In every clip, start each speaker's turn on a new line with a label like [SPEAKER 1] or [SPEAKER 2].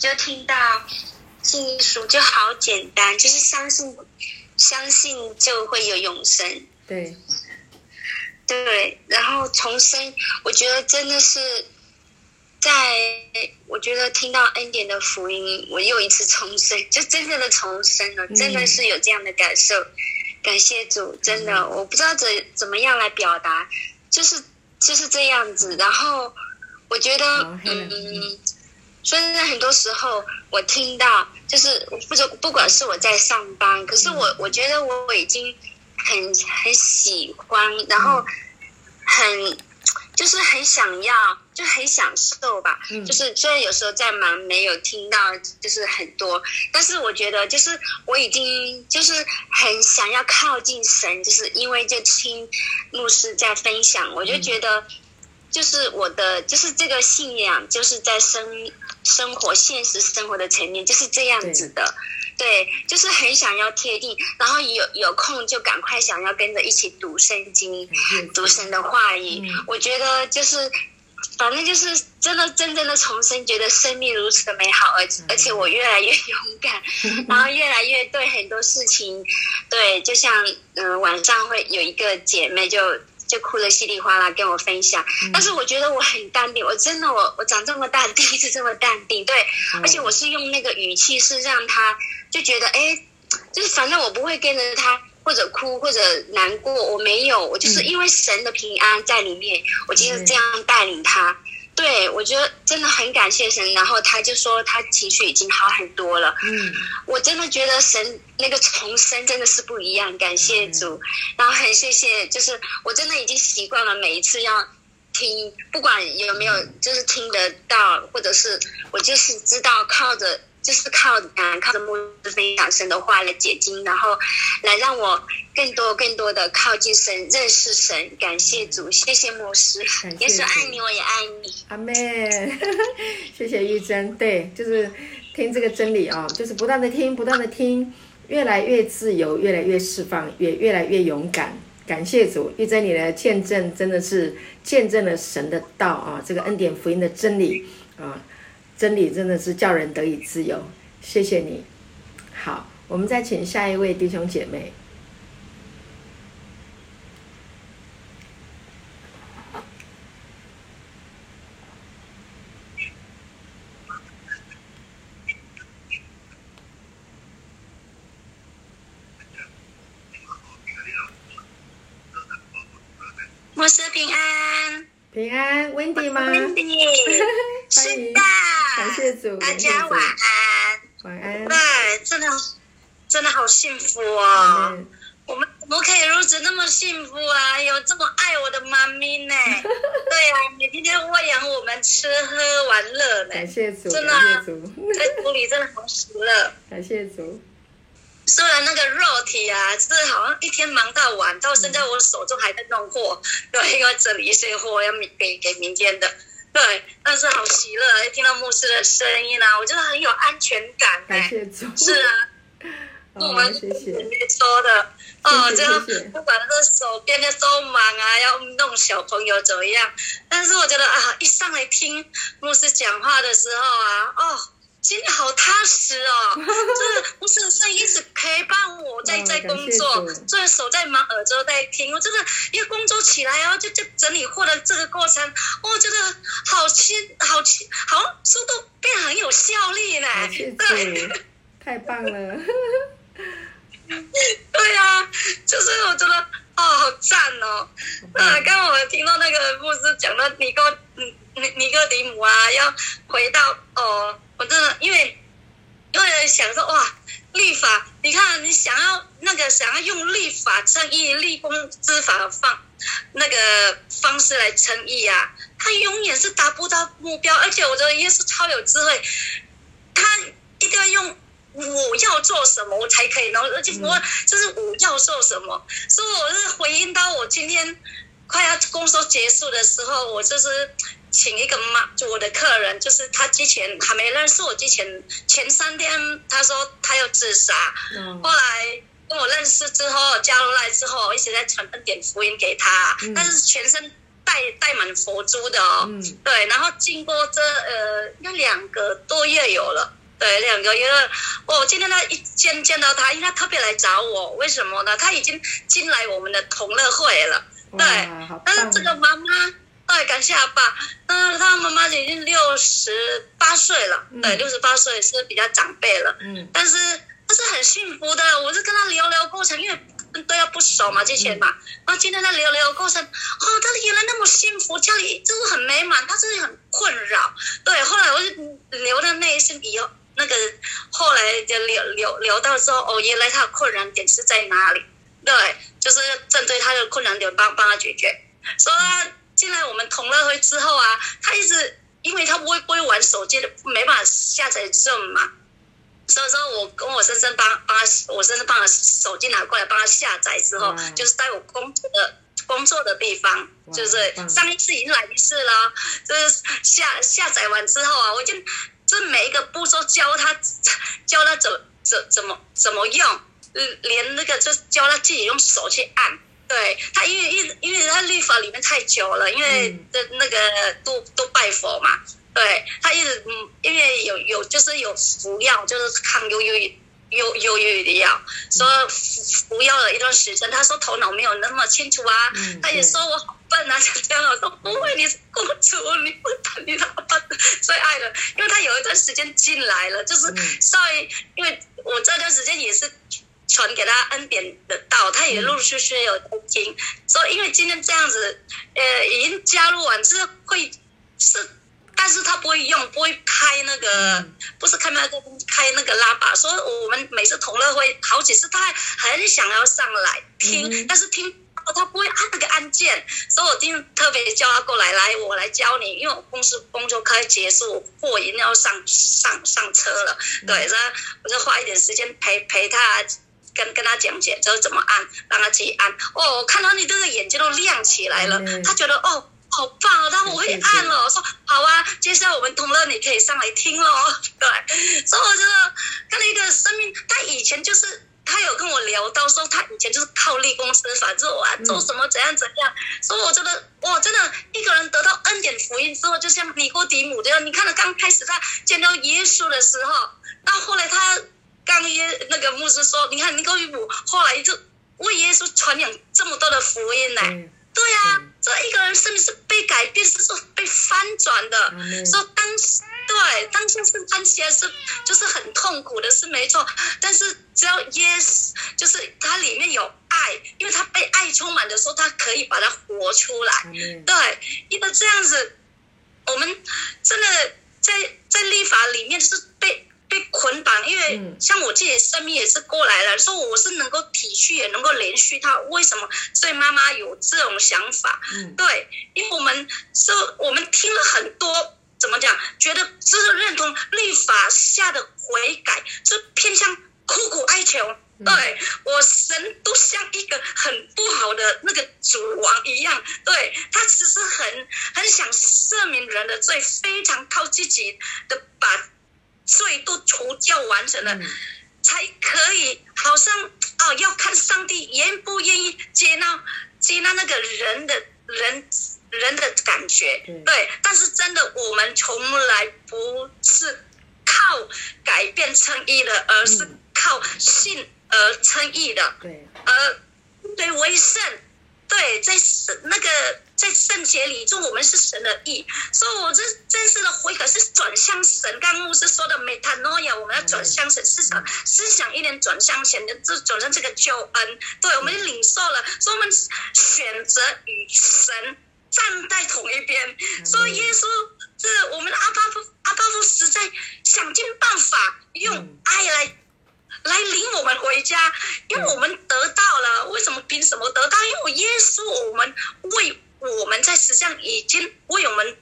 [SPEAKER 1] 就听到信耶稣就好简单，就是相信，相信就会有永生。
[SPEAKER 2] 对，
[SPEAKER 1] 对，然后重生，我觉得真的是，在我觉得听到恩典的福音，我又一次重生，就真正的重生了，真的是有这样的感受。感谢主，真的，我不知道怎怎么样来表达，就是就是这样子。然后我觉得，嗯，所以很多时候我听到，就是不不不管是我在上班，可是我我觉得我已经很很喜欢，然后很就是很想要。就很享受吧，就是虽然有时候在忙，没有听到就是很多，但是我觉得就是我已经就是很想要靠近神，就是因为就听牧师在分享，我就觉得就是我的就是这个信仰就是在生生活现实生活的层面就是这样子的，对，就是很想要贴地，然后有有空就赶快想要跟着一起读圣经，读神的话语，我觉得就是。反正就是真的，真正的重生，觉得生命如此的美好，而而且我越来越勇敢，然后越来越对很多事情，对，就像嗯，晚上会有一个姐妹就就哭得稀里哗啦跟我分享，但是我觉得我很淡定，我真的我我长这么大第 一次这么淡定，对，而且我是用那个语气是让他就觉得哎，就是反正我不会跟着他。或者哭或者难过，我没有，我就是因为神的平安在里面，我就是这样带领他。对我觉得真的很感谢神，然后他就说他情绪已经好很多了。嗯，我真的觉得神那个重生真的是不一样，感谢主，然后很谢谢，就是我真的已经习惯了每一次要听，不管有没有就是听得到，或者是我就是知道靠着。就是靠啊靠着牧师分享神的话来解经，然后来让我更多更多的靠近神，认识神。感谢主，谢谢牧师，也是爱你，我也爱你。
[SPEAKER 2] 阿妹，谢谢玉珍。对，就是听这个真理啊，就是不断的听，不断的听，越来越自由，越来越释放，越越来越勇敢。感谢主，玉珍你的见证真的是见证了神的道啊，这个恩典福音的真理啊。真理真的是叫人得以自由，谢谢你。好，我们再请下一位弟兄姐妹。
[SPEAKER 1] 牧师平安，
[SPEAKER 2] 平安，Wendy 吗
[SPEAKER 1] ？Wendy，是的。
[SPEAKER 2] 感谢主，
[SPEAKER 1] 大家晚安。
[SPEAKER 2] 晚安。
[SPEAKER 1] 对，真的，真的好幸福哦。我们怎么可以如此那么幸福啊？有这么爱我的妈咪呢？对啊，每天天喂养我们吃喝玩乐呢。
[SPEAKER 2] 感谢主，
[SPEAKER 1] 真的，在土里真的好喜乐。
[SPEAKER 2] 感谢主。
[SPEAKER 1] 虽然那个肉体啊，就是好像一天忙到晚，到现在我手中还在弄货，对，因为整理一些货要明给给明天的。对，但是好喜乐，一听到牧师的声音啊，我觉得很有安全感。
[SPEAKER 2] 感谢主。
[SPEAKER 1] 是啊，
[SPEAKER 2] 我们谢谢。
[SPEAKER 1] 说的，
[SPEAKER 2] 哦，
[SPEAKER 1] 这样不管是手变得都忙啊，要弄小朋友怎么样，但是我觉得啊，一上来听牧师讲话的时候啊，哦。心里好踏实哦，就是不是是一直陪伴我在在工作，就是手在忙，耳朵在听。我真的一工作起来哦，就就整理货的这个过程，我觉得好轻好轻，好速度变很有效率呢。
[SPEAKER 2] 对，太棒了。
[SPEAKER 1] 对啊，就是我觉得哦，好赞哦。啊，刚刚我听到那个牧师讲到尼哥尼尼哥底姆啊，要回到哦。我真的因为因为想说哇，立法，你看你想要那个想要用立法正义、立功之法放那个方式来称义啊，他永远是达不到目标。而且我觉得耶稣超有智慧，他一定要用我要做什么我才可以，然后而且我就是我要做什么，所以我是回应到我今天快要工作结束的时候，我就是。请一个妈，就我的客人，就是他之前还没认识我之前，前三天他说他要自杀，后来跟我认识之后加入来之后，我一直在传恩典福音给他，但是全身带带带满佛珠的哦。
[SPEAKER 2] 嗯，
[SPEAKER 1] 对，然后经过这呃，应该两个多月有了。对，两个月。我今天他一见见到他，因为他特别来找我，为什么呢？他已经进来我们的同乐会了。对，但是这个妈妈，对，感谢阿爸。嗯，他妈妈已经六十八岁了，对，六十八岁是比较长辈了。嗯，但是他是很幸福的。我是跟他聊聊过程，因为都要不熟嘛，之前嘛。然后今天他聊聊过程，哦，他原来那么幸福，家里就是很美满，他是很困扰。对，后来我就留了那一声以后。那个后来就聊聊聊到说，哦，原来他的困难点是在哪里？对，就是针对他的困难点帮帮他解决。说进来我们同乐会之后啊，他一直因为他不会不会玩手机的，没办法下载 Zoom 嘛，所以说我跟我先生帮帮他，我先生帮他手机拿过来帮他下载之后，就是在我工作的工作的地方，就是上一次已经来一次了，就是下下载完之后啊，我就。这每一个步骤教他，教他怎怎怎么怎么用，连那个就教他自己用手去按。对他，因为因因为他律法里面太久了，因为的那个都都拜佛嘛。对他一直嗯，因为有有就是有服药，就是抗忧郁忧忧郁的药，说服药了一段时间，他说头脑没有那么清楚啊，他也说我好笨啊，这样我说不会，你是公主，你不谈你老爸最爱的，因为他有一段时间进来了，就是稍微，因为我这段时间也是传给他恩典的道，他也陆陆续续有听，所以因为今天这样子，呃，已经加入完是会是。但是他不会用，不会开那个，不是开麦克风，开那个喇叭。所以我们每次同乐会好几次，他很想要上来听，但是听他不会按那个按键。所以我今天特别叫他过来，来我来教你，因为我公司工作快结束，货已经要上上上车了。对，所以我就花一点时间陪陪他，跟跟他讲解，就怎么按，让他自己按。哦，我看到你这个眼睛都亮起来了，他觉得哦。好棒哦！他我会按了，我说好啊，接下来我们同乐你可以上来听喽。对，所以我觉得看了一个生命，他以前就是他有跟我聊到说，他以前就是靠立功施法，做啊做什么怎样怎样。所以我觉得哇，真的一个人得到恩典福音之后，就像尼哥底母这样，你看到刚开始他见到耶稣的时候，到后来他刚耶那个牧师说，你看尼哥底母后来就为耶稣传扬这么多的福音呢。对呀，这一个人生命是被改变，是说被翻转的。说当时对当下是看起来是就是很痛苦的，是没错。但是只要 yes，就是它里面有爱，因为他被爱充满的时候，他可以把它活出来。对，因为这样子，我们真的在在立法里面是捆绑，因为像我自己的生命也是过来了，说我是能够体恤，也能够连续他为什么？所以妈妈有这种想法，对，因为我们是，我们听了很多，怎么讲？觉得就是认同律法下的悔改，就偏向苦苦哀求。对我神都像一个很不好的那个主王一样，对他其实很很想赦免人的罪，非常靠自己的把。罪都除掉完成了，才可以好像哦，要看上帝愿不愿意接纳接纳那个人的人人的感觉，对。但是真的，我们从来不是靠改变称义的，而是靠信而称义的，
[SPEAKER 2] 对。
[SPEAKER 1] 而对为圣，对，在那个。在圣洁里就，我们是神的意，所以我这真实的悔改是转向神。刚牧师说的 metanoia，我们要转向神，思想思想一点转向神的，这转向这个救恩。对，我们领受了，所以我们选择与神站在同一边。所以耶稣是我们的阿巴夫，阿巴夫实在想尽办法用爱来来领我们回家，因为我们得到了。为什么？凭什么得到？因为耶稣，我们为。我们在实际上已经为我们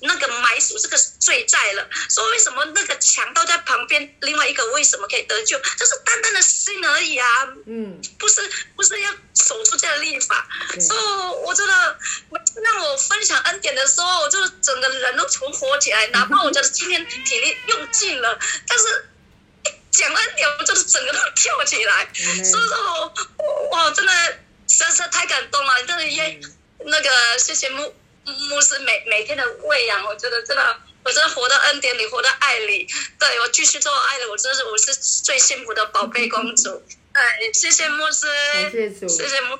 [SPEAKER 1] 那个埋属这个罪债了。所以为什么那个强盗在旁边？另外一个为什么可以得救？就是单单的心而已啊。嗯，不是不是要守住这个立法。所以我觉得让我分享恩典的时候，我就整个人都重活起来。哪怕我觉得今天体力用尽了，但是讲恩典，我就是整个都跳起来。所以说我，哇，真的真是太感动了。真的也。那个谢谢牧牧师每每天的喂养，我觉得真的，我真的活到恩典里，活到爱里。对我继续做爱的，我真是我是最幸福的宝贝公主。对，谢谢牧师，
[SPEAKER 2] 谢谢主，
[SPEAKER 1] 谢谢牧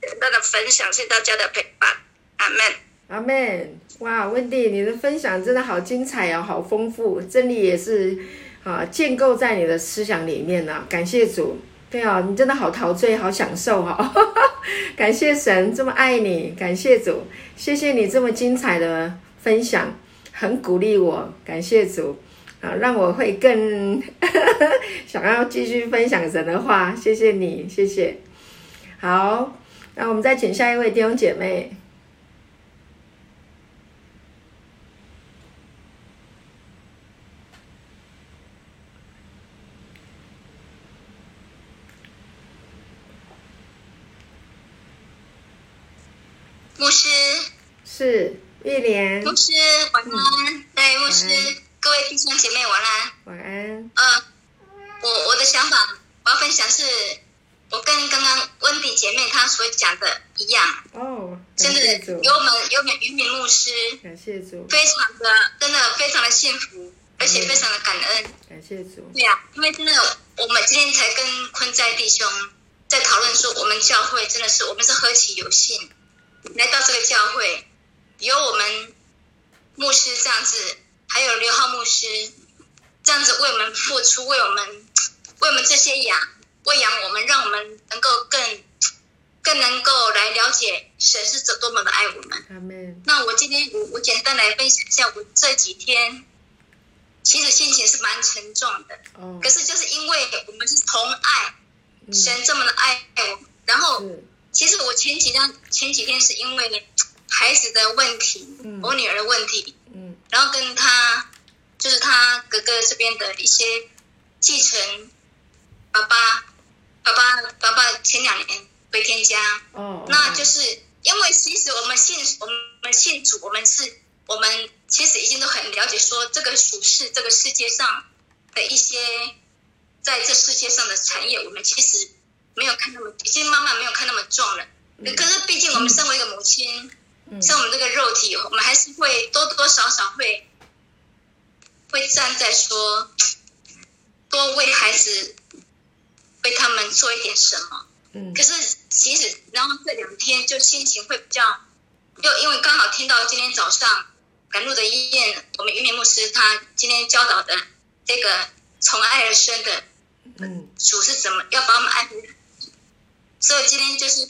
[SPEAKER 1] 简单的分享，谢谢大家的陪伴，阿门，
[SPEAKER 2] 阿门。哇，温蒂，你的分享真的好精彩哦，好丰富，真理也是啊，建构在你的思想里面呢。感谢主，对啊，你真的好陶醉，好享受哈。感谢神这么爱你，感谢主，谢谢你这么精彩的分享，很鼓励我，感谢主啊，让我会更 想要继续分享神的话。谢谢你，谢谢。好，那我们再请下一位弟兄姐妹。
[SPEAKER 1] 牧师
[SPEAKER 2] 是玉莲，
[SPEAKER 1] 牧师晚安。对，牧师，各位弟兄姐妹晚安。
[SPEAKER 2] 晚安。
[SPEAKER 1] 嗯，我我的想法，我要分享是，我跟刚刚温迪姐妹她所讲的一样。
[SPEAKER 2] 哦，
[SPEAKER 1] 真的有我们有我们渔民牧师，
[SPEAKER 2] 感谢主，
[SPEAKER 1] 非常的真的非常的幸福，而且非常的感恩。
[SPEAKER 2] 感谢主。
[SPEAKER 1] 对呀，因为真的我们今天才跟坤在弟兄在讨论说，我们教会真的是我们是何其有幸。来到这个教会，有我们牧师这样子，还有刘浩牧师这样子为我们付出，为我们 为我们这些羊喂养我们，让我们能够更更能够来了解神是怎多么的爱我们。那我今天我我简单来分享一下，我这几天其实心情是蛮沉重的。哦。可是就是因为我们是同爱神这么的爱我，然后。其实我前几天前几天是因为孩子的问题，我女儿的问题，嗯，然后跟他就是他哥哥这边的一些继承，爸爸爸爸爸爸前两年回天家，哦，那就是因为其实我们信我们信主，我们是我们其实已经都很了解说这个属世这个世界上的一些在这世界上的产业，我们其实。没有看那么，已经慢慢没有看那么重了。可是毕竟我们身为一个母亲，像我们这个肉体，我们还是会多多少少会会站在说，多为孩子为他们做一点什么。嗯。可是其实，然后这两天就心情会比较，又因为刚好听到今天早上赶路的医院，我们云明牧师他今天教导的这个从爱而生的，嗯，主是怎么要把我们爱。所以今天就是，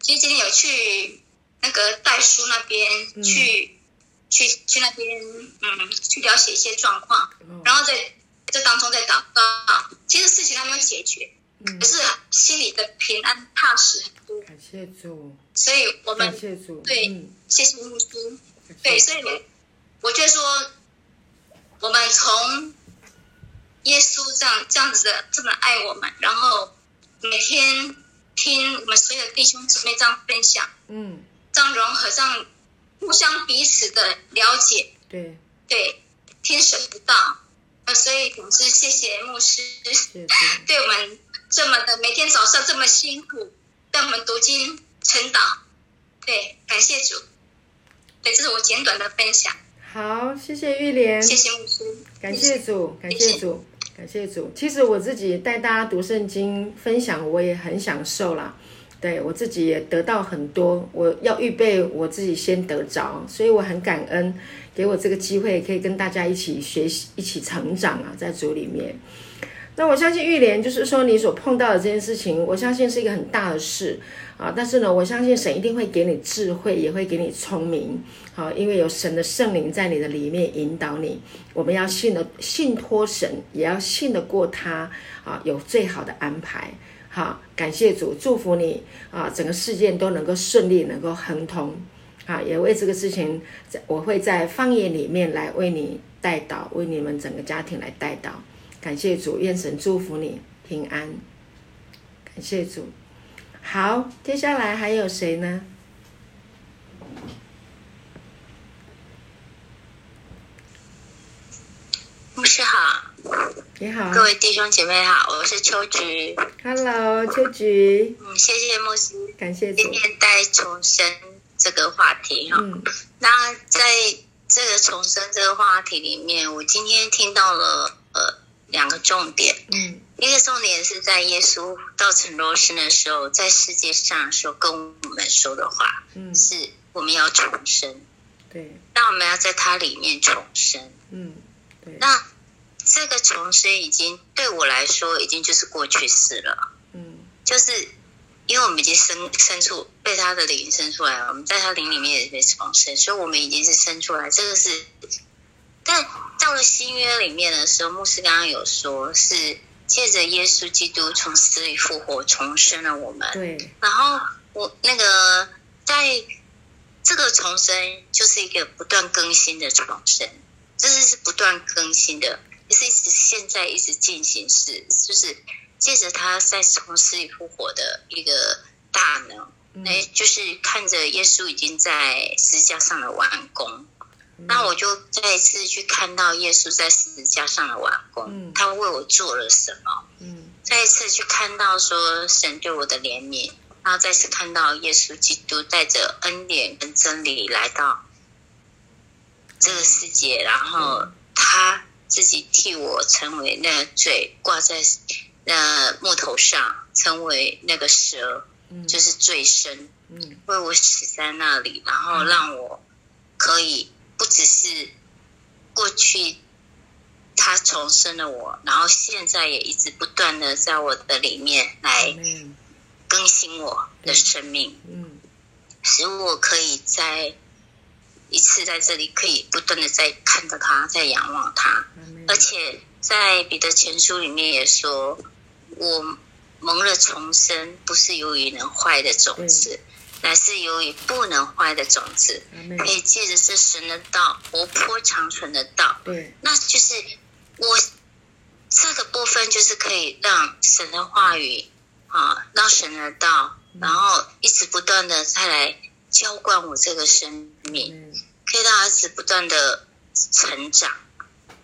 [SPEAKER 1] 其实今天有去那个代书那边去，去去那边，嗯，去了解一些状况，然后在这当中在祷告。其实事情还没有解决，可是心里的平安踏实很多。
[SPEAKER 2] 感谢主。
[SPEAKER 1] 所以我们
[SPEAKER 2] 感谢主。
[SPEAKER 1] 对，谢谢牧师。对，所以我觉得说，我们从耶稣这样这样子的这么爱我们，然后每天。听我们所有的弟兄姊妹这样分享，嗯，这样融合，这样互相彼此的了解，
[SPEAKER 2] 对
[SPEAKER 1] 对，天神不到，那所以总之谢谢牧师，对我们这么的每天早上这么辛苦，带我们读经晨祷，对，感谢主，对，这是我简短的分享。
[SPEAKER 2] 好，谢谢玉莲，
[SPEAKER 1] 谢谢牧师，
[SPEAKER 2] 感谢主，感谢主。感谢主。其实我自己带大家读圣经分享，我也很享受啦。对我自己也得到很多。我要预备我自己先得着，所以我很感恩，给我这个机会可以跟大家一起学习、一起成长啊，在主里面。那我相信玉莲，就是说你所碰到的这件事情，我相信是一个很大的事啊。但是呢，我相信神一定会给你智慧，也会给你聪明，好，因为有神的圣灵在你的里面引导你。我们要信的信托神，也要信得过他啊，有最好的安排。好，感谢主，祝福你啊，整个事件都能够顺利，能够亨通。啊，也为这个事情，在我会在方言里面来为你带导，为你们整个家庭来带导。感谢主，愿神祝福你平安。感谢主。好，接下来还有谁呢？
[SPEAKER 1] 牧师好，
[SPEAKER 2] 你好，
[SPEAKER 1] 各位弟兄姐妹好，我是秋菊。
[SPEAKER 2] Hello，秋菊。
[SPEAKER 1] 嗯，谢谢牧师，
[SPEAKER 2] 感谢
[SPEAKER 1] 今天带重生
[SPEAKER 3] 这个话题哈。那在这个重生这个话题里面，我今天听到了呃两个重点。嗯，一个重点是在耶稣道成肉身的时候，在世界上说跟我们说的话，嗯，是我们要重生。
[SPEAKER 2] 对，
[SPEAKER 3] 那我们要在它里面重生。嗯，对。那这个重生已经对我来说，已经就是过去式了。嗯，就是。因为我们已经生生出被他的灵生出来了，我们在他灵里面也被重生，所以我们已经是生出来。这个是，但到了新约里面的时候，牧师刚刚有说，是借着耶稣基督从死里复活，重生了我们。
[SPEAKER 2] 对。
[SPEAKER 3] 然后我那个在这个重生，就是一个不断更新的重生，这是是不断更新的，也是一直现在一直进行式，就是。借着他在从死里复活的一个大能，哎，就是看着耶稣已经在十字架上的完工，那我就再一次去看到耶稣在十字架上的完工，他为我做了什么？嗯，再一次去看到说神对我的怜悯，然后再次看到耶稣基督带着恩典跟真理来到这个世界，然后他自己替我成为那个罪挂在。那木头上成为那个蛇，就是最深，为我死在那里，然后让我可以不只是过去他重生了我，然后现在也一直不断的在我的里面来更新我的生命，使我可以在一次在这里可以不断的在看着他，在仰望他，而且在彼得前书里面也说。我蒙了重生，不是由于能坏的种子，乃是由于不能坏的种子，可以借着是神的道，活泼长存的道。
[SPEAKER 2] 对，
[SPEAKER 3] 那就是我这个部分，就是可以让神的话语啊，让神的道，然后一直不断的再来浇灌我这个生命，可以让儿子不断的成长，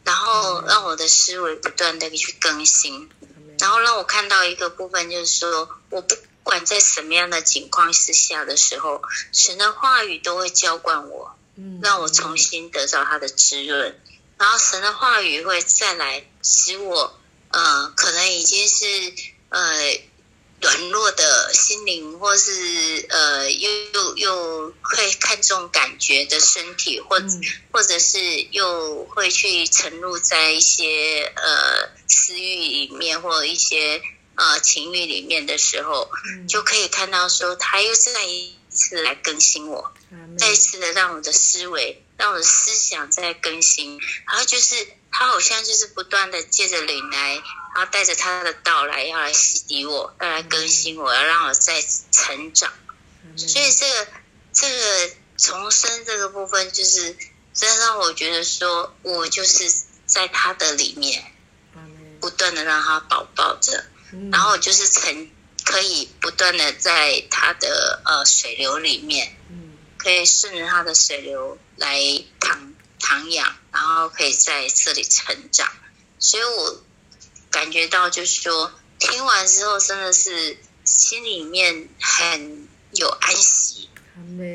[SPEAKER 3] 然后让我的思维不断的去更新。然后让我看到一个部分，就是说，我不管在什么样的情况之下的时候，神的话语都会浇灌我，让我重新得到他的滋润。然后神的话语会再来使我，呃，可能已经是呃。软弱的心灵，或是呃，又又又会看重感觉的身体，或或者是又会去沉入在一些呃私欲里面，或一些呃情欲里面的时候，就可以看到说，他又再一次来更新我，再一次的让我的思维，让我的思想在更新，然后就是他好像就是不断的借着灵来。然后带着他的道来，要来洗涤我，要来更新我，要让我再成长。所以这个这个重生这个部分，就是真的让我觉得说，我就是在他的里面，不断的让他保抱着，然后就是成可以不断的在他的呃水流里面，可以顺着他的水流来躺躺养，然后可以在这里成长。所以我。感觉到就是说，听完之后真的是心里面很有安息，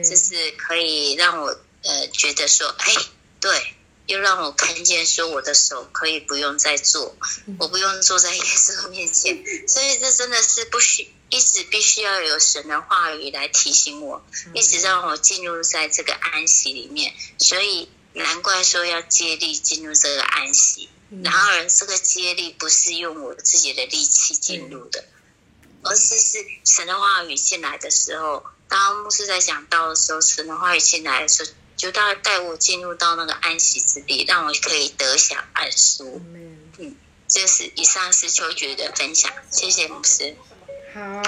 [SPEAKER 3] 就是可以让我呃觉得说，哎，对，又让我看见说我的手可以不用再做，我不用坐在耶稣面前，所以这真的是不需一直必须要有神的话语来提醒我，一直让我进入在这个安息里面，所以难怪说要接力进入这个安息。然而，这个接力不是用我自己的力气进入的，而是是神的话语进来的时候，当牧师在讲到的时候，神的话语进来的时候，就带带我进入到那个安息之地，让我可以得享安舒。嗯，这是以上是秋菊的分享，谢谢牧师。
[SPEAKER 2] 好，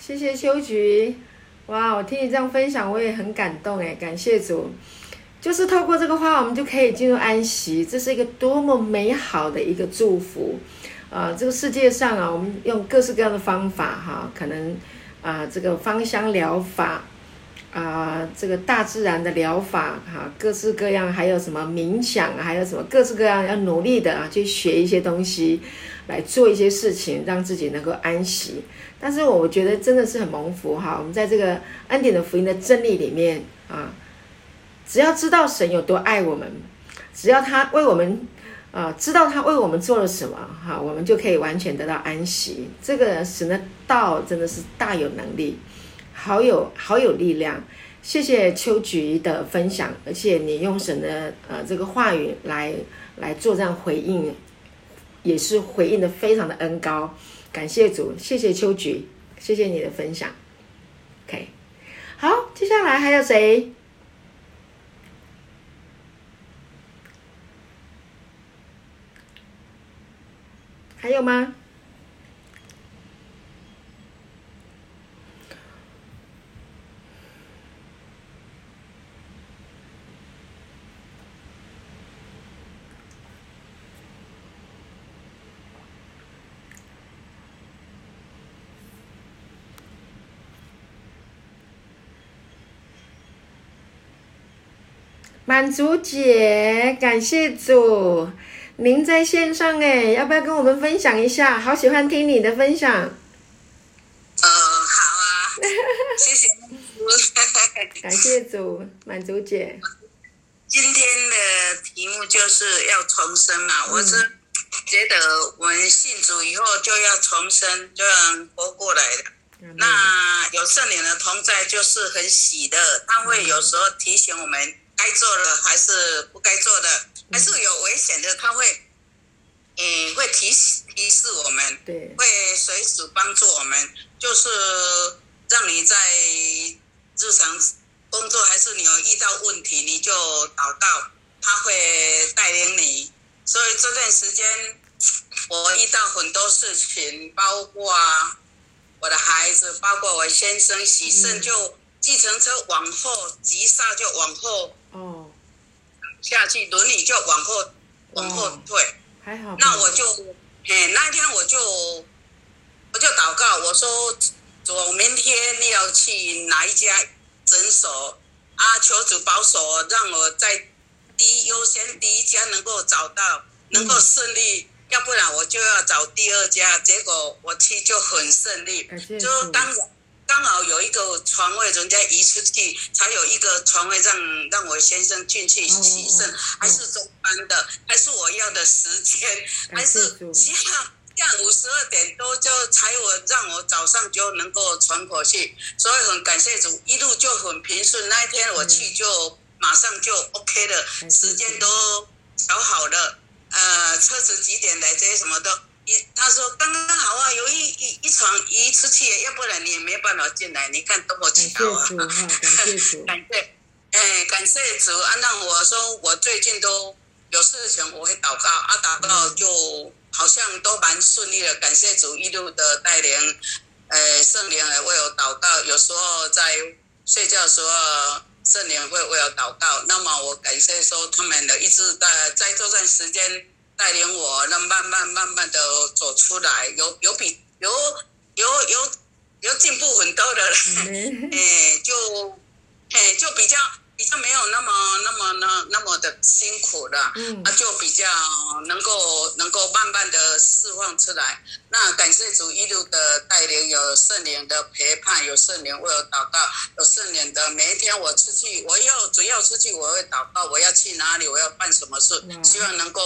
[SPEAKER 2] 谢谢秋菊。哇，我听你这样分享，我也很感动哎，感谢主。就是透过这个话，我们就可以进入安息，这是一个多么美好的一个祝福啊！这个世界上啊，我们用各式各样的方法哈，可能啊，这个芳香疗法啊，这个大自然的疗法哈，各式各样，还有什么冥想，还有什么各式各样要努力的啊，去学一些东西，来做一些事情，让自己能够安息。但是我觉得真的是很蒙福哈，我们在这个恩典的福音的真理里面啊，只要知道神有多爱我们，只要他为我们啊，知道他为我们做了什么哈，我们就可以完全得到安息。这个神的道真的是大有能力。好有好有力量，谢谢秋菊的分享，而且你用神的呃这个话语来来做这样回应，也是回应的非常的恩高，感谢主，谢谢秋菊，谢谢你的分享。OK，好，接下来还有谁？还有吗？满足姐，感谢主，您在线上哎，要不要跟我们分享一下？好喜欢听你的分享。
[SPEAKER 4] 呃，好啊，谢谢。
[SPEAKER 2] 感谢主，满足姐。
[SPEAKER 4] 今天的题目就是要重生嘛，我是觉得我们信主以后就要重生，就要活过来的。那有圣灵的同在就是很喜乐，他会有时候提醒我们。该做的还是不该做的，还是有危险的，他会，嗯，会提示提示我们，
[SPEAKER 2] 对，
[SPEAKER 4] 会随时帮助我们，就是让你在日常工作还是你有遇到问题，你就祷告，他会带领你。所以这段时间我遇到很多事情，包括我的孩子，包括我先生喜胜就。计程车往后急刹就往后哦下去，轮椅就往后往后退，
[SPEAKER 2] 还好。
[SPEAKER 4] 那我就嘿那一天我就我就祷告，我说我明天要去哪一家诊所啊？求主保守，让我在第一优先第一家能够找到，能够顺利，要不然我就要找第二家。结果我去就很顺利，就当然。刚好有一个床位，人家移出去，才有一个床位让让我先生进去洗肾，还是中班的，还是我要的时间，还是下下午十二点多就才我让我早上就能够喘口气，所以很感谢主，一路就很平顺。那一天我去就马上就 OK 了，时间都调好了，呃，车子几点来这些什么都。他说刚刚好啊，有一一一床一出去，要不然你也没办法进来。你看多么巧啊！
[SPEAKER 2] 感谢主，
[SPEAKER 4] 感谢，哎，感谢主啊！那我说我最近都有事情，我会祷告啊，祷告就好像都蛮顺利的。感谢主一路的带领，呃，圣灵也为我祷告。有时候在睡觉的时候，圣灵会为我祷告。那么我感谢说他们的一直在在这段时间。带领我，那慢慢慢慢的走出来，有有比有有有有进步很多的了，哎，就哎就比较比较没有那么那么那那么的辛苦了，那就比较能够能够慢慢的释放出来。那感谢主一路的带领，有圣灵的陪伴，有圣灵为我祷告，有圣灵的每一天我出去，我要只要出去我会祷告，我要去哪里，我要办什么事，希望能够。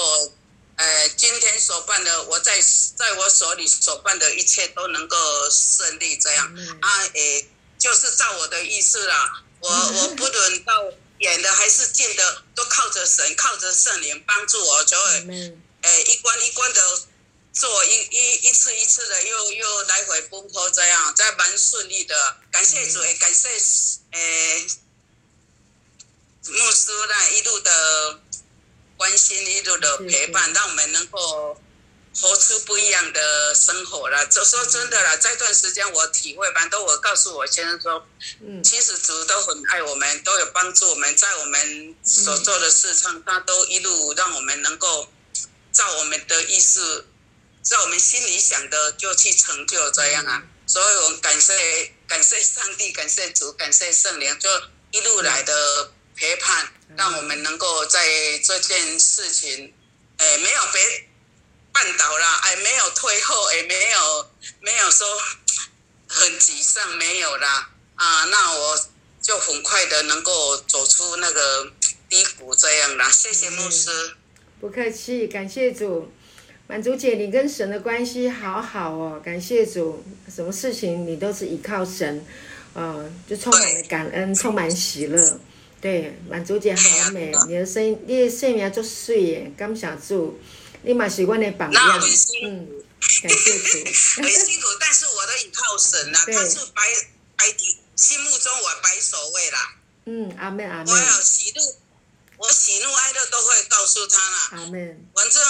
[SPEAKER 4] 呃，今天所办的，我在在我手里所办的一切都能够顺利，这样啊，诶，就是照我的意思啦。我 我不论到远的还是近的，都靠着神，靠着圣灵帮助我，就会，诶，一关一关的做，一一一次一次的又又来回奔波，这样，在蛮顺利的。感谢主，也感谢诶牧师那一路的。关心一路的陪伴，让我们能够活出不一样的生活了。就说真的了，这段时间我体会蛮多。我告诉我先生说，嗯，其实主都很爱我们，都有帮助我们，在我们所做的事上，他都一路让我们能够照我们的意思，照我们心里想的就去成就这样啊。所以我感谢。感谢上帝，感谢主，感谢圣灵，就一路来的陪伴，让我们能够在这件事情，哎，没有被绊倒啦，哎，没有退后，也没有没有说很沮丧，没有啦，啊，那我就很快的能够走出那个低谷，这样啦。谢谢牧师。
[SPEAKER 2] 不客气，感谢主。满足姐，你跟神的关系好好哦，感谢主，什么事情你都是依靠神，呃，就充满了感恩，充满喜乐。对，满足姐好美，你的声音，你的声音做水耶，感谢主，你嘛是我的榜样，嗯，感谢主。
[SPEAKER 4] 很辛苦，但是我的依靠神呐，他是白白底，心目中我白首位啦。
[SPEAKER 2] 嗯，阿妹阿妹。
[SPEAKER 4] 我有喜怒，我喜怒哀乐都会告诉他啦。
[SPEAKER 2] 阿妹。
[SPEAKER 4] 反正。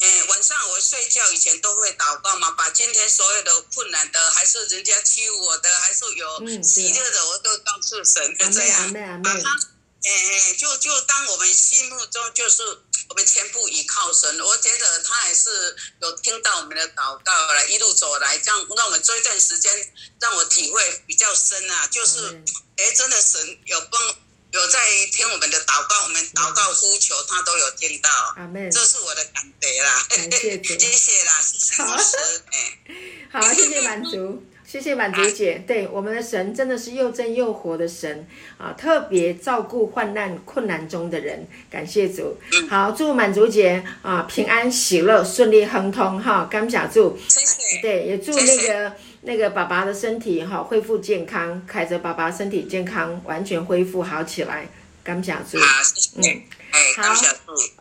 [SPEAKER 4] 哎，晚上我睡觉以前都会祷告嘛，把今天所有的困难的，还是人家欺负我的，还是有喜乐的，我都告诉神，就这样。把他，哎哎，就就当我们心目中就是我们全部依靠神，我觉得他还是有听到我们的祷告了，一路走来，这样让我们这一段时间让我体会比较深啊，就是，哎，真的神有帮。有在听我们的祷告，我们祷告呼求，他都有听到。
[SPEAKER 2] 阿妹，
[SPEAKER 4] 这是我的感觉啦。
[SPEAKER 2] 感谢主，
[SPEAKER 4] 谢谢啦，
[SPEAKER 2] 好，好，谢谢满足，谢谢满足姐。对，我们的神真的是又真又活的神啊，特别照顾患难困难中的人。感谢主，好，祝满足姐啊平安喜乐顺利亨通哈，感谢主。
[SPEAKER 4] 谢谢。
[SPEAKER 2] 对，也祝那个。那个爸爸的身体哈恢复健康，凯泽爸爸身体健康，完全恢复好起来，感谢主。
[SPEAKER 4] 嗯，好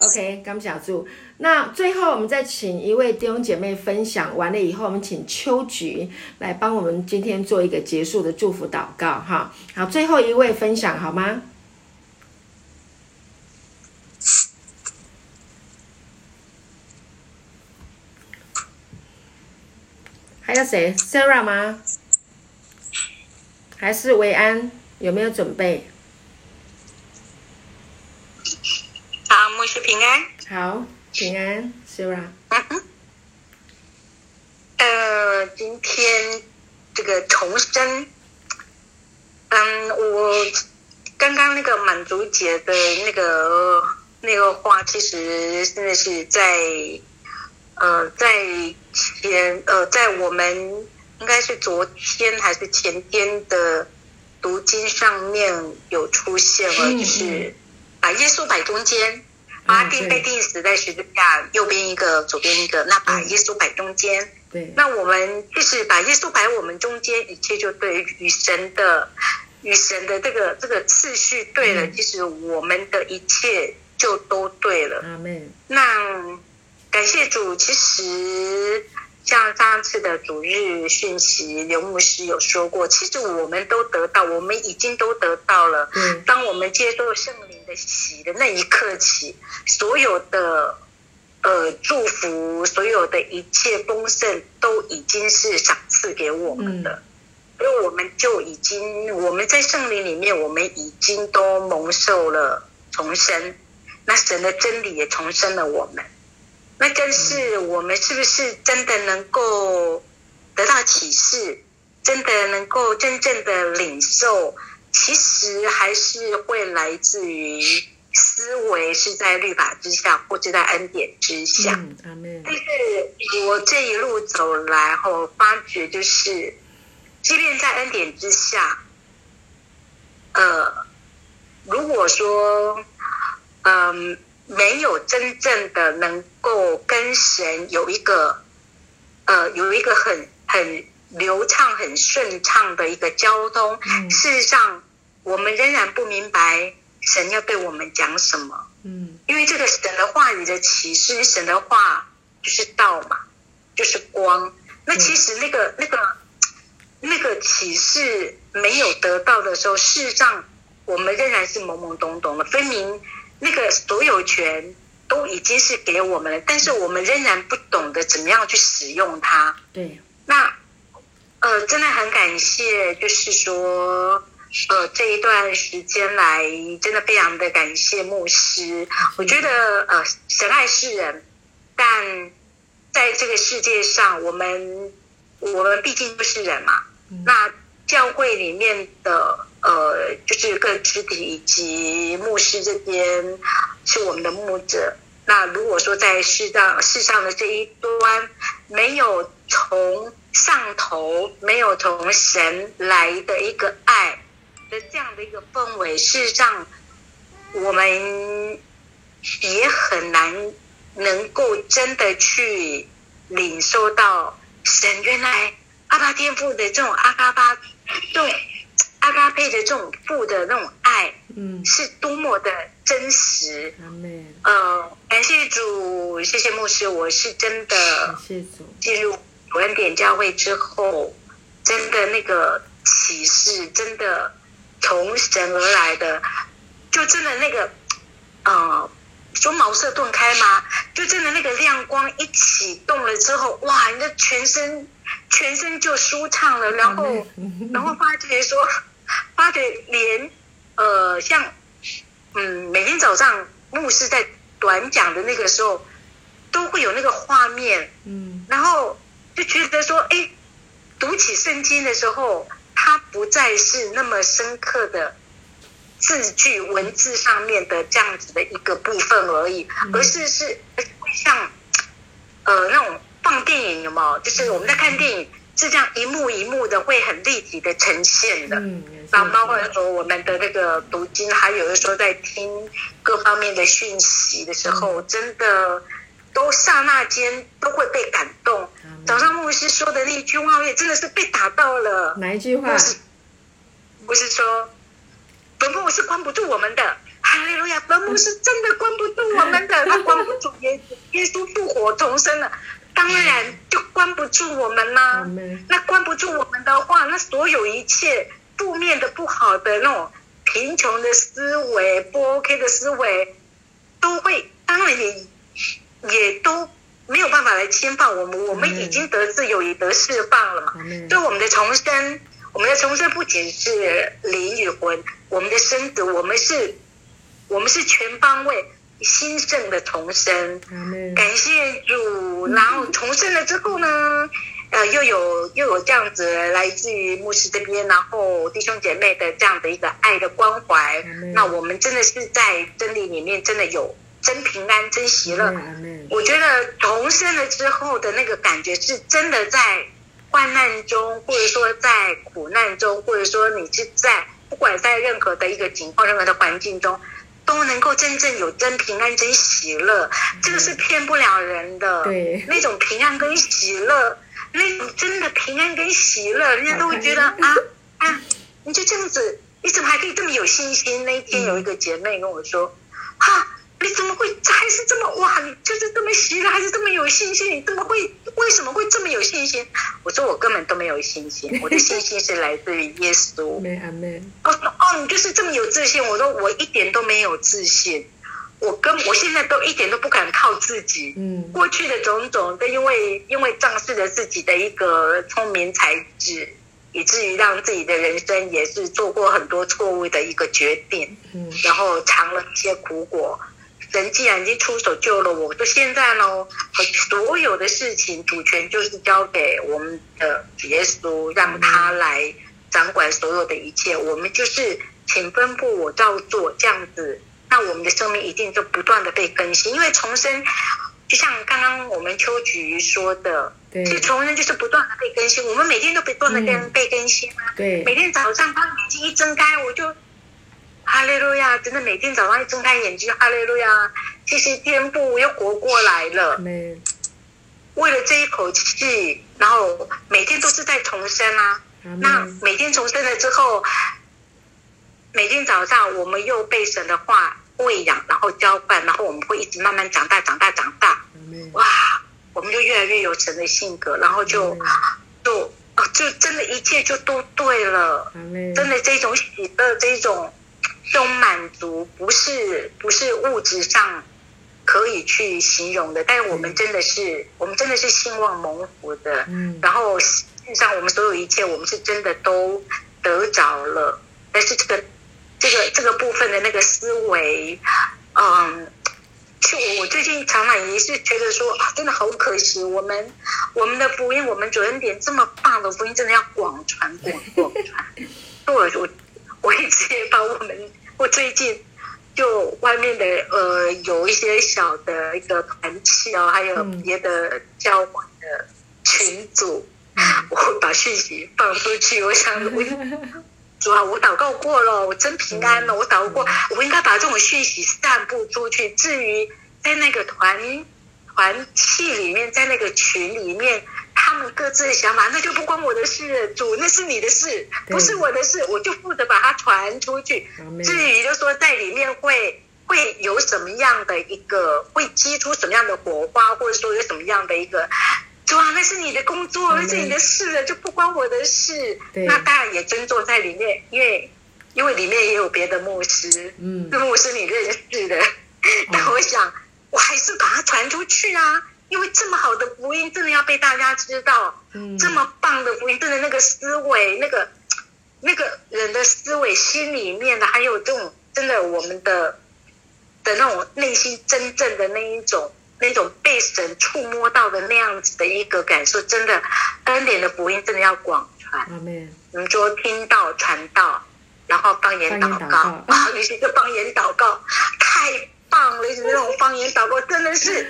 [SPEAKER 2] ，OK，感谢主。那最后我们再请一位弟兄姐妹分享完了以后，我们请秋菊来帮我们今天做一个结束的祝福祷告哈。好，最后一位分享好吗？还有谁？Sarah 吗？还是维安？有没有准备？
[SPEAKER 5] 好，牧师平安。
[SPEAKER 2] 好，平安，Sarah。
[SPEAKER 5] 嗯呃，今天这个重生，嗯，我刚刚那个满足节的那个那个话，其实真的是在。呃，在前呃，在我们应该是昨天还是前天的读经上面有出现了，就是把耶稣摆中间，把钉被钉死在十字架右边一个，左边一个，那把耶稣摆中间。
[SPEAKER 2] 对，
[SPEAKER 5] 那我们就是把耶稣摆我们中间，一切就对与神的与神的这个这个次序对了，其实我们的一切就都对了。
[SPEAKER 2] 阿门。
[SPEAKER 5] 那。感谢主，其实像上次的主日讯息，刘牧师有说过，其实我们都得到，我们已经都得到了。
[SPEAKER 2] 嗯，
[SPEAKER 5] 当我们接受圣灵的洗的那一刻起，所有的呃祝福，所有的一切丰盛，都已经是赏赐给我们的，因为我们就已经我们在圣灵里面，我们已经都蒙受了重生，那神的真理也重生了我们。那更是我们是不是真的能够得到启示，真的能够真正的领受？其实还是会来自于思维是在律法之下，或者在恩典之下。
[SPEAKER 2] 嗯，
[SPEAKER 5] 但是我这一路走来后，发觉就是，即便在恩典之下，呃，如果说，嗯。没有真正的能够跟神有一个，呃，有一个很很流畅、很顺畅的一个交通。事实上，我们仍然不明白神要对我们讲什么。
[SPEAKER 2] 嗯，
[SPEAKER 5] 因为这个神的话语的启示，神的话就是道嘛，就是光。那其实那个那个那个启示没有得到的时候，事实上我们仍然是懵懵懂懂的，分明。那个所有权都已经是给我们了，但是我们仍然不懂得怎么样去使用它。
[SPEAKER 2] 对，
[SPEAKER 5] 那呃，真的很感谢，就是说，呃，这一段时间来，真的非常的感谢牧师。我觉得，呃，神爱世人，但在这个世界上，我们我们毕竟不是人嘛。那教会里面的呃，就是各肢体以及牧师这边是我们的牧者。那如果说在世上世上的这一端没有从上头，没有从神来的一个爱的这样的一个氛围，事实上我们也很难能够真的去领受到神原来阿巴天父的这种阿嘎巴。这种阿嘎佩的这种父的那种爱，嗯，是多么的真实。呃，感谢主，谢谢牧师，我是真的。进入恩典教会之后，真的那个启示，真的从神而来的，就真的那个，呃，说茅塞顿开吗？就真的那个亮光一启动了之后，哇，你的全身。全身就舒畅了，然后，然后发觉说，发觉连，呃，像，嗯，每天早上牧师在短讲的那个时候，都会有那个画面，嗯，然后就觉得说，哎，读起圣经的时候，它不再是那么深刻的字句文字上面的这样子的一个部分而已，而是是像，呃，那种。放电影有没有？就是我们在看电影是这样一幕一幕的，会很立体的呈现的。嗯，然后包括说我们的那个读经，还有的时候在听各方面的讯息的时候，真的都刹那间都会被感动。早上牧师说的那一句话，我也真的是被打到了。
[SPEAKER 2] 哪一句话？
[SPEAKER 5] 不是说本牧是关不住我们的，哈利路亚！坟墓是真的关不住我们的，他关不住耶稣 耶稣复活重生了。当然就关不住我们啦。那关不住我们的话，那所有一切负面的、不好的那种贫穷的思维、不 OK 的思维，都会当然也也都没有办法来侵犯我们。我们已经得自由，也得释放了嘛。对我们的重生，我们的重生不仅是灵与魂，我们的身子，我们是，我们是全方位。新生的重生，感谢主。然后重生了之后呢，呃，又有又有这样子来自于牧师这边，然后弟兄姐妹的这样的一个爱的关怀。那我们真的是在真理里面真的有真平安、真喜乐。我觉得重生了之后的那个感觉，是真的在患难中，或者说在苦难中，或者说你是在不管在任何的一个情况、任何的环境中。都能够真正有真平安、真喜乐，这个是骗不了人的。
[SPEAKER 2] 对，
[SPEAKER 5] 那种平安跟喜乐，那种真的平安跟喜乐，人家都会觉得啊啊，你就这样子，你怎么还可以这么有信心？那一天有一个姐妹跟我说，哈。你怎么会还是这么哇？你就是这么喜乐，还是这么有信心？你怎么会为什么会这么有信心？我说我根本都没有信心，我的信心是来自于耶稣。
[SPEAKER 2] 没阿妹。
[SPEAKER 5] 哦哦，你就是这么有自信。我说我一点都没有自信，我跟我现在都一点都不敢靠自己。嗯。过去的种种都因为因为仗势着自己的一个聪明才智，以至于让自己的人生也是做过很多错误的一个决定。嗯。然后尝了一些苦果。神既然已经出手救了我，就现在呢，所有的事情主权就是交给我们的耶稣，让他来掌管所有的一切。我们就是请吩咐我照做这样子，那我们的生命一定就不断的被更新。因为重生，就像刚刚我们秋菊说的，其实重生就是不断的被更新。我们每天都不断的跟被更新啊，
[SPEAKER 2] 对，
[SPEAKER 5] 每天早上当眼睛一睁开，我就。哈利路亚！真的每天早上一睁开眼睛，哈利路亚！谢谢天父，又活过来了。为了这一口气，然后每天都是在重生啊。那每天重生了之后，每天早上我们又被神的话喂养，然后浇灌，然后我们会一直慢慢长大，长大，长大。哇！我们就越来越有神的性格，然后就就就真的，一切就都对了。真的，这种喜乐，这种。这种满足不是不是物质上可以去形容的，但是我们真的是我们真的是兴旺蒙福的，嗯，然后实际上我们所有一切，我们是真的都得着了。但是这个这个这个部分的那个思维，嗯，就我我最近常常也是觉得说啊，真的好可惜，我们我们的福音，我们主恩点这么棒的福音，真的要广传广广传。我我我一直也把我们，我最近就外面的呃有一些小的一个团契哦，还有别的教会的群组，我会把讯息放出去。我想 我。主啊，我祷告过了，我真平安了。我祷告过，我应该把这种讯息散布出去。至于在那个团团契里面，在那个群里面，他们各自的想法，那就不关我的事。主，那是你的事，不是我的事。我就负责把它传出去。至于就说在里面会会有什么样的一个，会激出什么样的火花，或者说有什么样的一个。哇，那是你的工作，那是你的事了，就不关我的事。那当然也尊重在里面，因为因为里面也有别的牧师，嗯，牧师你认识的。但我想，我还是把它传出去啊，因为这么好的福音，真的要被大家知道。嗯，这么棒的福音，真的那个思维，那个那个人的思维心里面的，还有这种真的我们的的那种内心真正的那一种。那种被神触摸到的那样子的一个感受，真的恩典的福音真的要广传。我们说听到传道，然后方言祷告啊，尤其是方言祷告，太棒了！那种方言祷告，真的是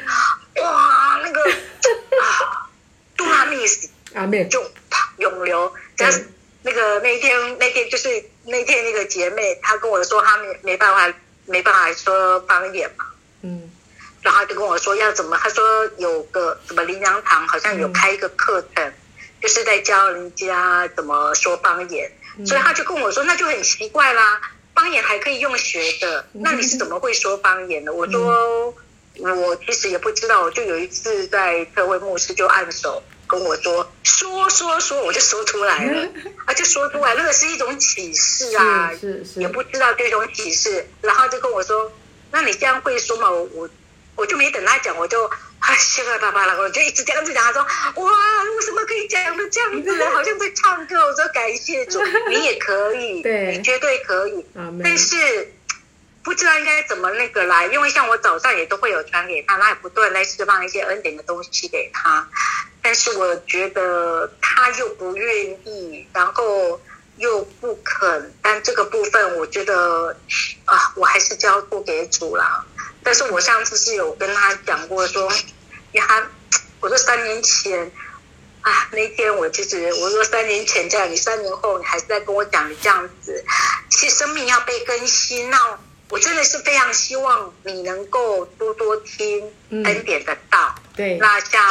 [SPEAKER 5] 哇，那个 啊，杜拉密斯
[SPEAKER 2] 阿妹
[SPEAKER 5] 就永流。但是那个那天那天就是那天那个姐妹，她跟我说她没没办法没办法说方言嘛。嗯。然后就跟我说要怎么，她说有个什么林良堂好像有开一个课程，就是在教人家怎么说方言，所以她就跟我说那就很奇怪啦，方言还可以用学的，那你是怎么会说方言的？我说我其实也不知道，就有一次在特位牧师就按手跟我说说说说，我就说出来了，啊就说出来，那个是一种启示啊，
[SPEAKER 2] 是是，
[SPEAKER 5] 也不知道这种启示，然后就跟我说，那你这样会说吗？我。我就没等他讲，我就啊稀里叭叭了，我就一直这样子讲。他说：“哇，为什么可以讲的这样子呢？好像在唱歌。”我说：“感谢主，你也可以，你绝对可以。”但是不知道应该怎么那个来，因为像我早上也都会有传给他，他也不断来释放一些恩典的东西给他。但是我觉得他又不愿意，然后又不肯。但这个部分，我觉得啊，我还是交付给主了。但是我上次是有跟他讲过，说，因为他，我说三年前，啊，那天我其实我说三年前这样，你三年后你还是在跟我讲这样子，其实生命要被更新，那我真的是非常希望你能够多多听恩典的道，
[SPEAKER 2] 对，
[SPEAKER 5] 那像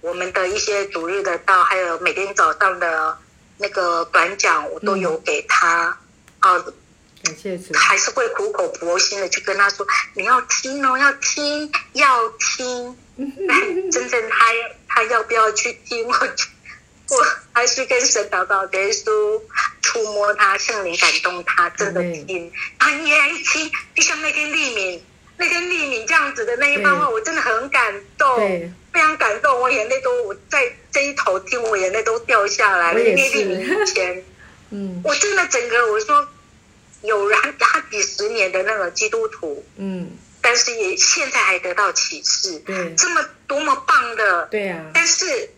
[SPEAKER 5] 我们的一些主日的道，还有每天早上的那个短讲，我都有给他，啊。还是会苦口婆心的去跟他说：“你要听哦，要听，要听。”但 真正他他要不要去听？我我还是跟神祷告，耶稣触摸他，圣灵感动他，真的听。他也爱听，就像那天丽敏，那天丽敏这样子的那一番话，我真的很感动，非常感动，我眼泪都我在这一头听，我眼泪都掉下来了。因为丽敏以前，嗯，我真的整个我说。有人他几十年的那个基督徒，嗯，但是也现在还得到启示，
[SPEAKER 2] 对，
[SPEAKER 5] 这么多么棒的，
[SPEAKER 2] 对呀，
[SPEAKER 5] 但是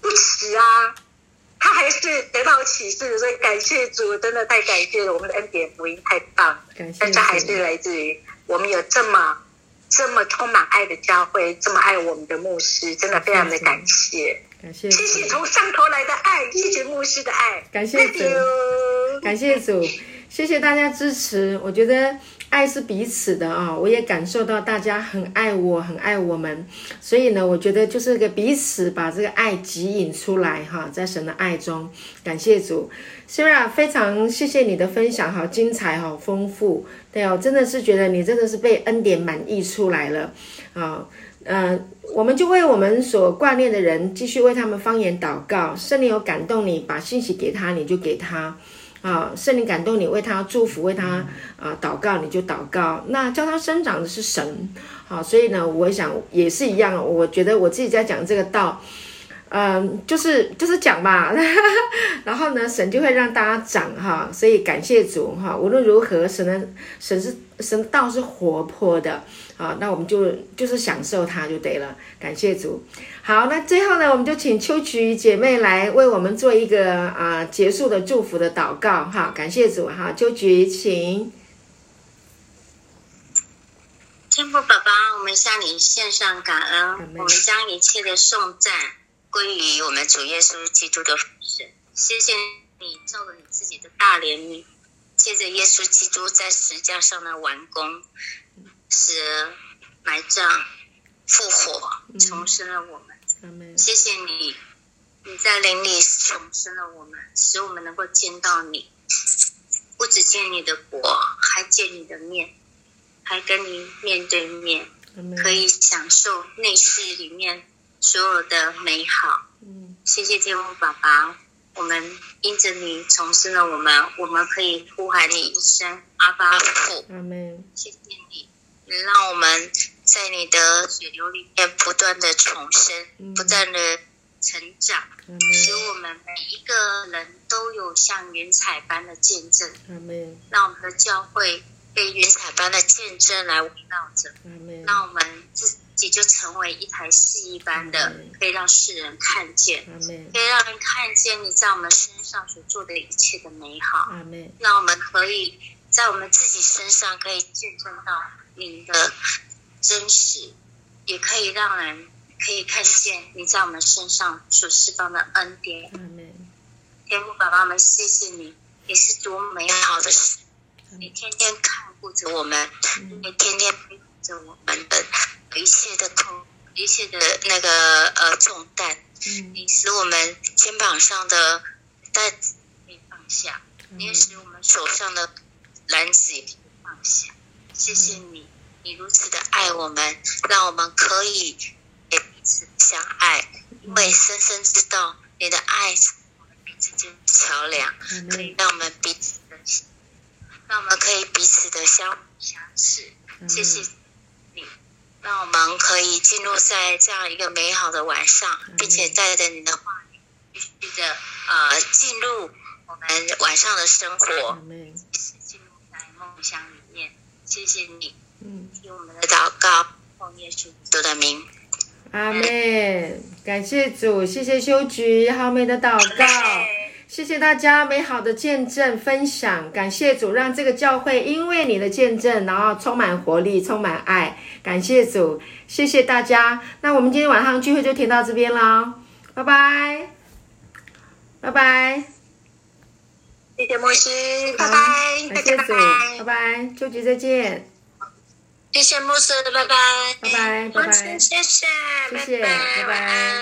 [SPEAKER 5] 不迟啊，他还是得到启示，所以感谢主，真的太感谢了，我们的恩典福音太棒，
[SPEAKER 2] 感谢，
[SPEAKER 5] 但是还是来自于我们有这么这么充满爱的教会，这么爱我们的牧师，真的非常的感谢，
[SPEAKER 2] 感谢，
[SPEAKER 5] 谢谢从上头来的爱，谢谢牧师的爱，
[SPEAKER 2] 感谢主，感谢主。谢谢大家支持，我觉得爱是彼此的啊，我也感受到大家很爱我，很爱我们，所以呢，我觉得就是个彼此把这个爱吸引出来哈，在神的爱中，感谢主，Sara 非常谢谢你的分享，好精彩，好丰富，对哦，真的是觉得你真的是被恩典满溢出来了啊，嗯，我们就为我们所挂念的人继续为他们方言祷告，圣灵有感动你，把信息给他，你就给他。啊，圣灵感动你，为他祝福，为他啊祷告，你就祷告。那叫他生长的是神，好，所以呢，我想也是一样。我觉得我自己在讲这个道，嗯，就是就是讲嘛，然后呢，神就会让大家长哈，所以感谢主哈。无论如何，神的神是神道是活泼的啊，那我们就就是享受它就对了。感谢主。好，那最后呢，我们就请秋菊姐妹来为我们做一个啊结束的祝福的祷告哈。感谢主哈，秋菊，请。
[SPEAKER 3] 天父宝宝，我们向你献上感恩，我们将一切的颂赞。归于我们主耶稣基督的神，谢谢你造了你自己的大怜悯，借着耶稣基督在石架上的完工，使埋葬、复活、重生了我们。谢谢你，你在灵里重生了我们，使我们能够见到你，不只见你的国，还见你的面，还跟你面对面，可以享受内室里面。所有的美好，嗯，谢谢天父爸爸，我们因着你重生了我们，我们可以呼喊你一声阿爸父，阿门。谢谢你，让我们在你的血流里面不断的重生，不断的成长，使我们每一个人都有像云彩般的见证，阿门。让我们的教会被云彩般的见证来围绕着，阿门。让我们自。己就成为一台戏一般的，可以让世人看见，可以让人看见你在我们身上所做的一切的美好。让我们可以在我们自己身上可以见证到你的真实，也可以让人可以看见你在我们身上所释放的恩典。天父宝宝们，谢谢你，你是多美好的事。你天天看护着我们，你天天陪着我们的。一切的痛，一切的那个呃重担，你使我们肩膀上的担子可以放下，你也使我们手上的篮子也可以放下。谢谢你，你如此的爱我们，让我们可以彼此相爱，因为深深知道你的爱是我们彼此间的桥梁，可以让我们彼此，让我们可以彼此的相相识。谢谢你。让我们可以进入在这样一个美好的晚上，并且带着你的话语，继续的呃进入我们晚上的生活，进入在梦想里面。谢谢你，嗯，听我们的祷告，奉耶稣主的名。
[SPEAKER 2] 阿妹。感谢主，谢谢修菊好美的祷告。谢谢大家美好的见证分享，感谢主让这个教会因为你的见证，然后充满活力，充满爱。感谢主，谢谢大家。那我们今天晚上聚会就停到这边了，拜拜，拜拜。
[SPEAKER 5] 谢谢牧师，拜拜，
[SPEAKER 2] 感谢主，拜拜，秋菊再见。
[SPEAKER 3] 谢谢牧师，拜拜，
[SPEAKER 2] 拜拜，拜拜，
[SPEAKER 3] 谢谢，
[SPEAKER 2] 谢谢，拜拜。